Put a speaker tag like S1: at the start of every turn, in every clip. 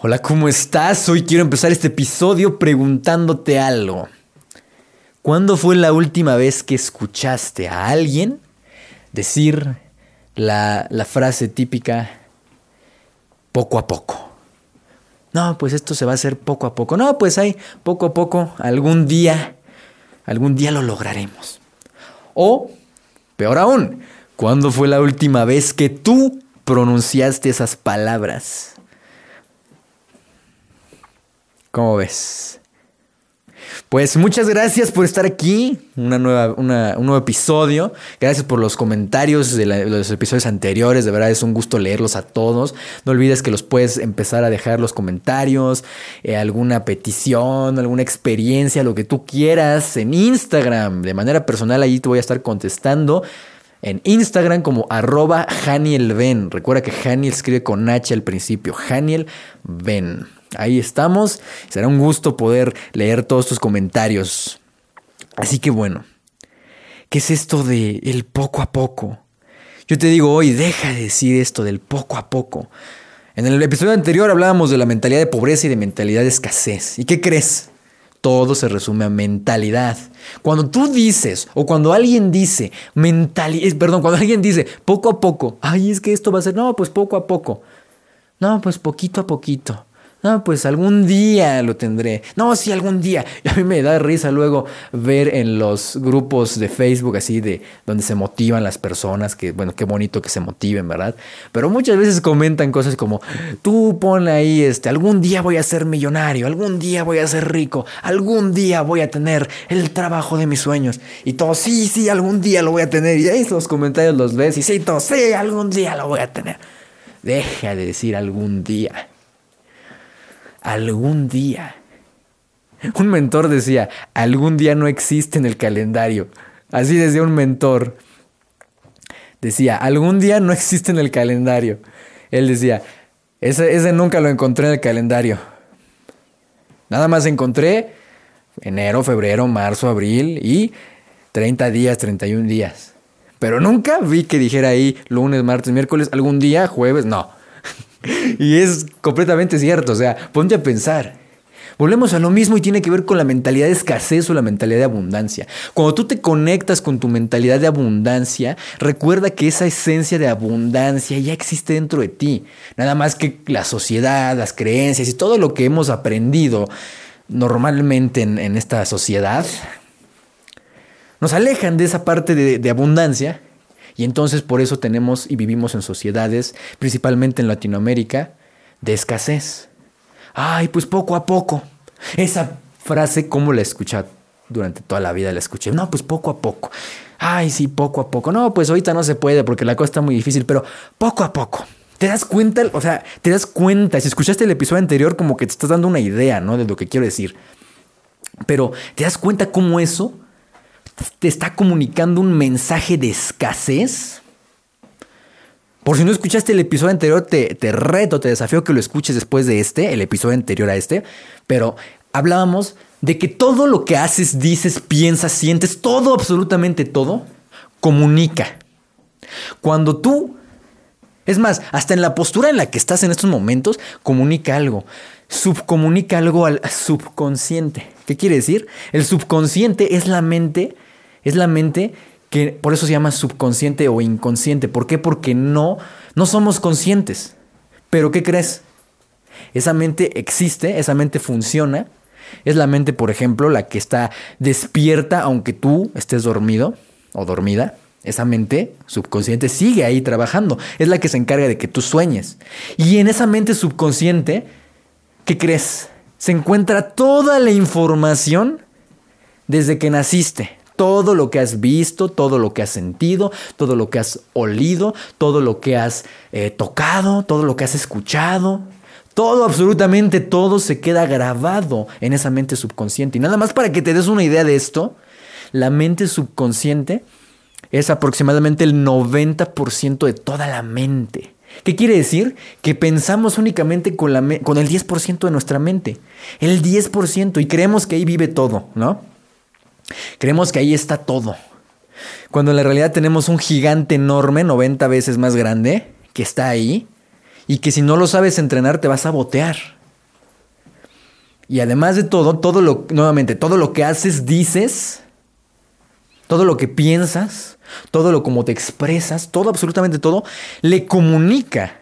S1: Hola, ¿cómo estás? Hoy quiero empezar este episodio preguntándote algo. ¿Cuándo fue la última vez que escuchaste a alguien decir la, la, frase típica poco a poco? No, pues esto se va a hacer poco a poco. No, pues ahí, poco a poco, algún día, algún día lo lograremos. O, peor aún, ¿cuándo fue la última vez que tú pronunciaste esas palabras? ¿Cómo ves? Pues muchas gracias por estar aquí, una nueva, un nuevo episodio. Gracias por los comentarios de, los episodios anteriores. De verdad es un gusto leerlos a todos. No olvides que los puedes empezar a dejar los comentarios, eh, alguna petición, alguna experiencia, lo que tú quieras en Instagram. De manera personal, ahí te voy a estar contestando. En Instagram como arroba Haniel Recuerda que Haniel escribe con H al principio. Haniel Ben. Ahí estamos. Será un gusto poder leer todos tus comentarios. Así que bueno, ¿qué es esto de el poco a poco? Yo te digo hoy, deja de decir esto del poco a poco. En el episodio anterior hablábamos de la mentalidad de pobreza y de mentalidad de escasez. ¿Y qué crees? Todo se resume a mentalidad. Cuando tú dices, o cuando alguien dice, mentalidad, perdón, cuando alguien dice poco a poco, ay, es que esto va a ser, no, pues poco a poco. No, pues poquito a poquito. No, pues algún día lo tendré. No, sí, algún día. Y a mí me da risa luego ver en los grupos de Facebook así de donde se motivan las personas, que bueno, qué bonito que se motiven, ¿verdad? Pero muchas veces comentan cosas como, tú pon ahí, este, algún día voy a ser millonario, algún día voy a ser rico, algún día voy a tener el trabajo de mis sueños. Y todos, sí, sí, algún día lo voy a tener. Y ahí los comentarios los ves y sí, todos, sí, algún día lo voy a tener. Deja de decir algún día algún día. Un mentor decía, algún día no existe en el calendario. Así decía un mentor. Decía, algún día no existe en el calendario. Él decía, ese, ese nunca lo encontré en el calendario. Nada más encontré enero, febrero, marzo, abril y 30 días, 31 días. Pero nunca vi que dijera ahí lunes, martes, miércoles, algún día, jueves, no. y es completamente cierto, o sea, ponte a pensar. Volvemos a lo mismo y tiene que ver con la mentalidad de escasez o la mentalidad de abundancia. Cuando tú te conectas con tu mentalidad de abundancia, recuerda que esa esencia de abundancia ya existe dentro de ti. Nada más que la sociedad, las creencias y todo lo que hemos aprendido normalmente en, esta sociedad nos alejan de esa parte de abundancia y entonces por eso tenemos y vivimos en sociedades, principalmente en Latinoamérica, de escasez. Ay, pues poco a poco. Esa frase, ¿cómo la he escuchado? Durante toda la vida la escuché. No, pues poco a poco. Ay, sí, poco a poco. No, pues ahorita no se puede porque la cosa está muy difícil, pero poco a poco. ¿Te das cuenta? O sea, te das cuenta. Si escuchaste el episodio anterior, como que te estás dando una idea, ¿no? De lo que quiero decir. Pero ¿te das cuenta cómo eso te está comunicando un mensaje de escasez. Por si no escuchaste el episodio anterior, te, te reto, te desafío que lo escuches después de este, el episodio anterior a este. Pero hablábamos de que todo lo que haces, dices, piensas, sientes, todo, absolutamente todo, comunica. Cuando tú, es más, hasta en la postura en la que estás en estos momentos, comunica algo subcomunica algo al subconsciente. ¿Qué quiere decir? El subconsciente es la mente es la mente que por eso se llama subconsciente o inconsciente. ¿Por qué? Porque no, no somos conscientes. Pero ¿qué crees? Esa mente existe, esa mente funciona. Es la mente, por ejemplo, la que está despierta aunque tú estés dormido o dormida. Esa mente subconsciente sigue ahí trabajando. Es la que se encarga de que tú sueñes. Y en esa mente subconsciente, ¿qué crees? Se encuentra toda la información desde que naciste todo lo que has visto, todo lo que has sentido, todo lo que has olido, todo lo que has eh, tocado, todo lo que has escuchado. Todo, absolutamente todo se queda grabado en esa mente subconsciente. Y nada más para que te des una idea de esto, la mente subconsciente es aproximadamente el 90% de toda la mente. ¿Qué quiere decir? Que pensamos únicamente con, con el 10% de nuestra mente. El 10% y creemos que ahí vive todo, ¿no? Creemos que ahí está todo. Cuando en la realidad tenemos un gigante enorme, 90 veces más grande, que está ahí, y que si no lo sabes entrenar te vas a botear. Y además de todo, todo lo, nuevamente, todo lo que haces, dices, todo lo que piensas, todo lo como te expresas, todo, absolutamente todo, le comunica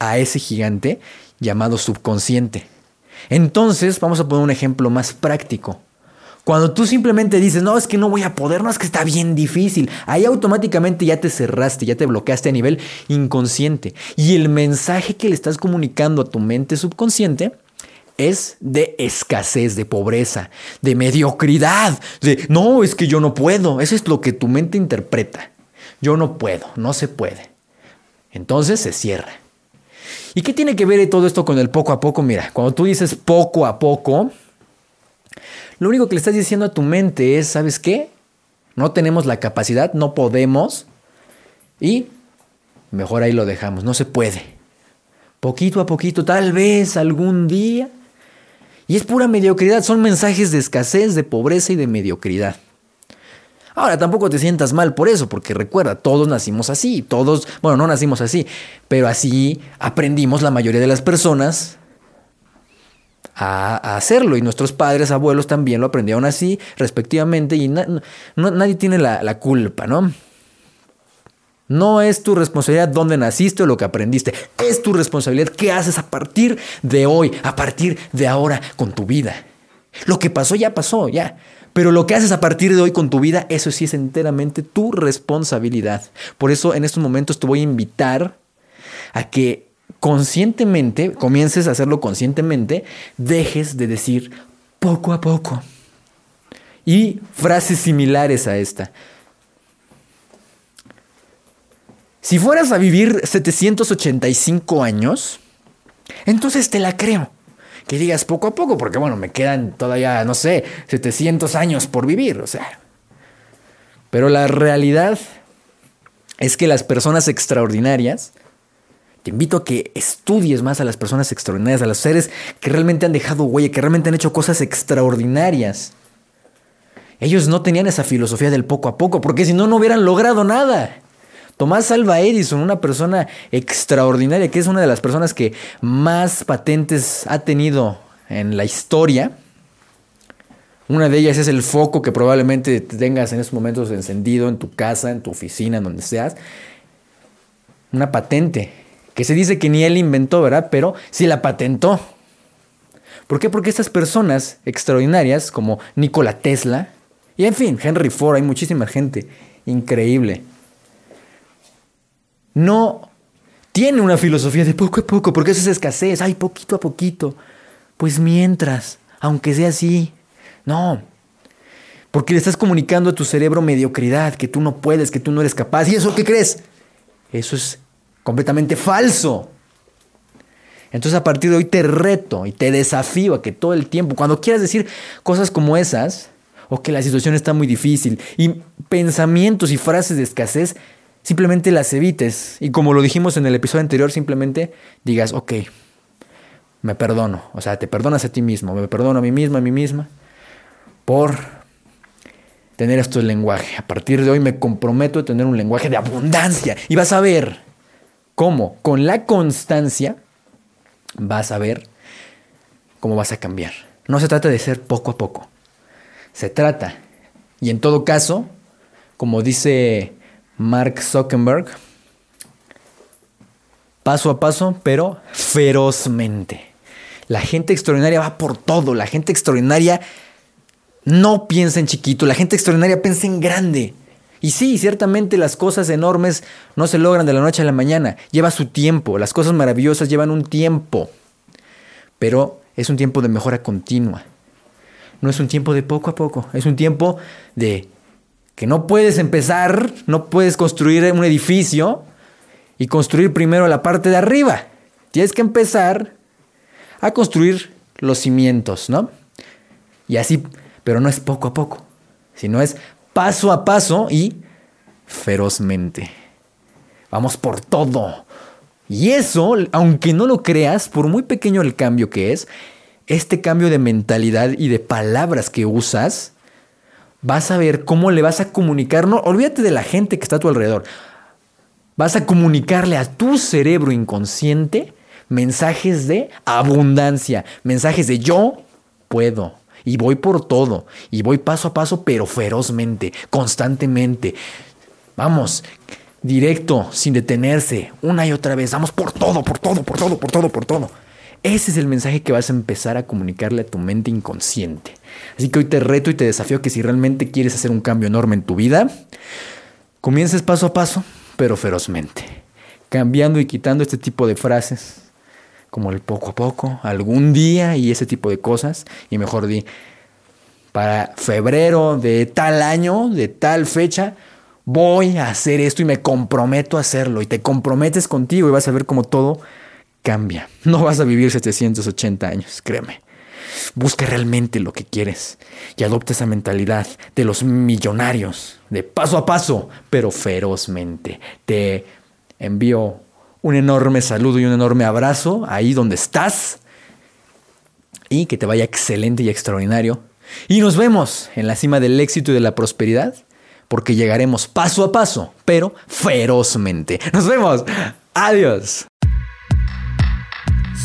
S1: a ese gigante llamado subconsciente. Entonces, vamos a poner un ejemplo más práctico. Cuando tú simplemente dices, no, es que no voy a poder, no, es que está bien difícil, ahí automáticamente ya te cerraste, ya te bloqueaste a nivel inconsciente. Y el mensaje que le estás comunicando a tu mente subconsciente es de escasez, de pobreza, de mediocridad, de, no, es que yo no puedo. Eso es lo que tu mente interpreta. Yo no puedo, no se puede. Entonces se cierra. ¿Y qué tiene que ver todo esto con el poco a poco? Mira, cuando tú dices poco a poco, lo único que le estás diciendo a tu mente es, ¿sabes qué? No tenemos la capacidad, no podemos y mejor ahí lo dejamos, no se puede. Poquito a poquito, tal vez algún día. Y es pura mediocridad, son mensajes de escasez, de pobreza y de mediocridad. Ahora, tampoco te sientas mal por eso, porque recuerda, todos nacimos así, todos, bueno, no nacimos así, pero así aprendimos la mayoría de las personas a, hacerlo. Y nuestros padres, abuelos también lo aprendieron así, respectivamente, y nadie tiene la, la culpa, ¿no? No es tu responsabilidad dónde naciste o lo que aprendiste. Es tu responsabilidad qué haces a partir de hoy, a partir de ahora con tu vida. Lo que pasó ya pasó, ya. Pero lo que haces a partir de hoy con tu vida, eso sí es enteramente tu responsabilidad. Por eso en estos momentos te voy a invitar a que conscientemente, comiences a hacerlo conscientemente, dejes de decir poco a poco. Y frases similares a esta. Si fueras a vivir 785 años, entonces te la creo. Que digas poco a poco, porque bueno, me quedan todavía, no sé, 700 años por vivir, o sea. Pero la realidad es que las personas extraordinarias te invito a que estudies más a las personas extraordinarias, a los seres que realmente han dejado huella, que realmente han hecho cosas extraordinarias. Ellos no tenían esa filosofía del poco a poco, porque si no, no hubieran logrado nada. Tomás Alva Edison, una persona extraordinaria, que es una de las personas que más patentes ha tenido en la historia. Una de ellas es el foco que probablemente tengas en estos momentos encendido en tu casa, en tu oficina, en donde seas. Una patente que se dice que ni él inventó, ¿verdad? Pero sí la patentó. ¿Por qué? Porque estas personas extraordinarias como Nikola Tesla y en fin, Henry Ford, hay muchísima gente increíble. No tiene una filosofía de poco a poco, porque eso es escasez, ay, poquito a poquito. Pues mientras, aunque sea así, no. Porque le estás comunicando a tu cerebro mediocridad, que tú no puedes, que tú no eres capaz. ¿Y eso qué crees? Eso es completamente falso. Entonces a partir de hoy te reto y te desafío a que todo el tiempo, cuando quieras decir cosas como esas, o que la situación está muy difícil, y pensamientos y frases de escasez, simplemente las evites. Y como lo dijimos en el episodio anterior, simplemente digas, ok, me perdono. O sea, te perdonas a ti mismo, me perdono a mí misma, a mí misma, por tener esto el lenguaje. A partir de hoy me comprometo a tener un lenguaje de abundancia. Y vas a ver ¿Cómo? Con la constancia vas a ver cómo vas a cambiar. No se trata de ser poco a poco. Se trata, y en todo caso, como dice Mark Zuckerberg, paso a paso, pero ferozmente. La gente extraordinaria va por todo. La gente extraordinaria no piensa en chiquito. La gente extraordinaria piensa en grande. Y sí, ciertamente las cosas enormes no se logran de la noche a la mañana, lleva su tiempo, las cosas maravillosas llevan un tiempo, pero es un tiempo de mejora continua. No es un tiempo de poco a poco, es un tiempo de que no puedes empezar, no puedes construir un edificio y construir primero la parte de arriba. Tienes que empezar a construir los cimientos, ¿no? Y así, pero no es poco a poco, sino es paso a paso y ferozmente. Vamos por todo. Y eso, aunque no lo creas, por muy pequeño el cambio que es, este cambio de mentalidad y de palabras que usas, vas a ver cómo le vas a comunicar, no, olvídate de la gente que está a tu alrededor. Vas a comunicarle a tu cerebro inconsciente mensajes de abundancia, mensajes de yo puedo. Y voy por todo. Y voy paso a paso, pero ferozmente, constantemente. Vamos, directo, sin detenerse, una y otra vez. Vamos por todo, por todo, por todo, por todo, por todo. Ese es el mensaje que vas a empezar a comunicarle a tu mente inconsciente. Así que hoy te reto y te desafío que si realmente quieres hacer un cambio enorme en tu vida, comiences paso a paso, pero ferozmente. Cambiando y quitando este tipo de frases, como el poco a poco, algún día y ese tipo de cosas. Y mejor di, para febrero de tal año, de tal fecha, voy a hacer esto y me comprometo a hacerlo. Y te comprometes contigo y vas a ver cómo todo cambia. No vas a vivir 780 años, créeme. Busca realmente lo que quieres y adopta esa mentalidad de los millonarios, de paso a paso, pero ferozmente. Te envío un enorme saludo y un enorme abrazo ahí donde estás y que te vaya excelente y extraordinario. Y nos vemos en la cima del éxito y de la prosperidad, porque llegaremos paso a paso, pero ferozmente. Nos vemos. Adiós.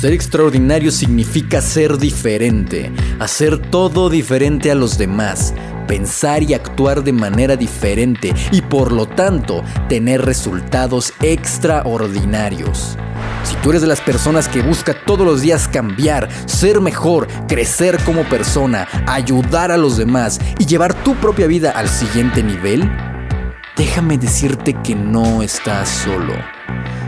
S1: Ser extraordinario significa ser diferente, hacer todo diferente a los demás, pensar y actuar de manera diferente y por lo tanto tener resultados extraordinarios. Si tú eres de las personas que busca todos los días cambiar, ser mejor, crecer como persona, ayudar a los demás y llevar tu propia vida al siguiente nivel, déjame decirte que no estás solo.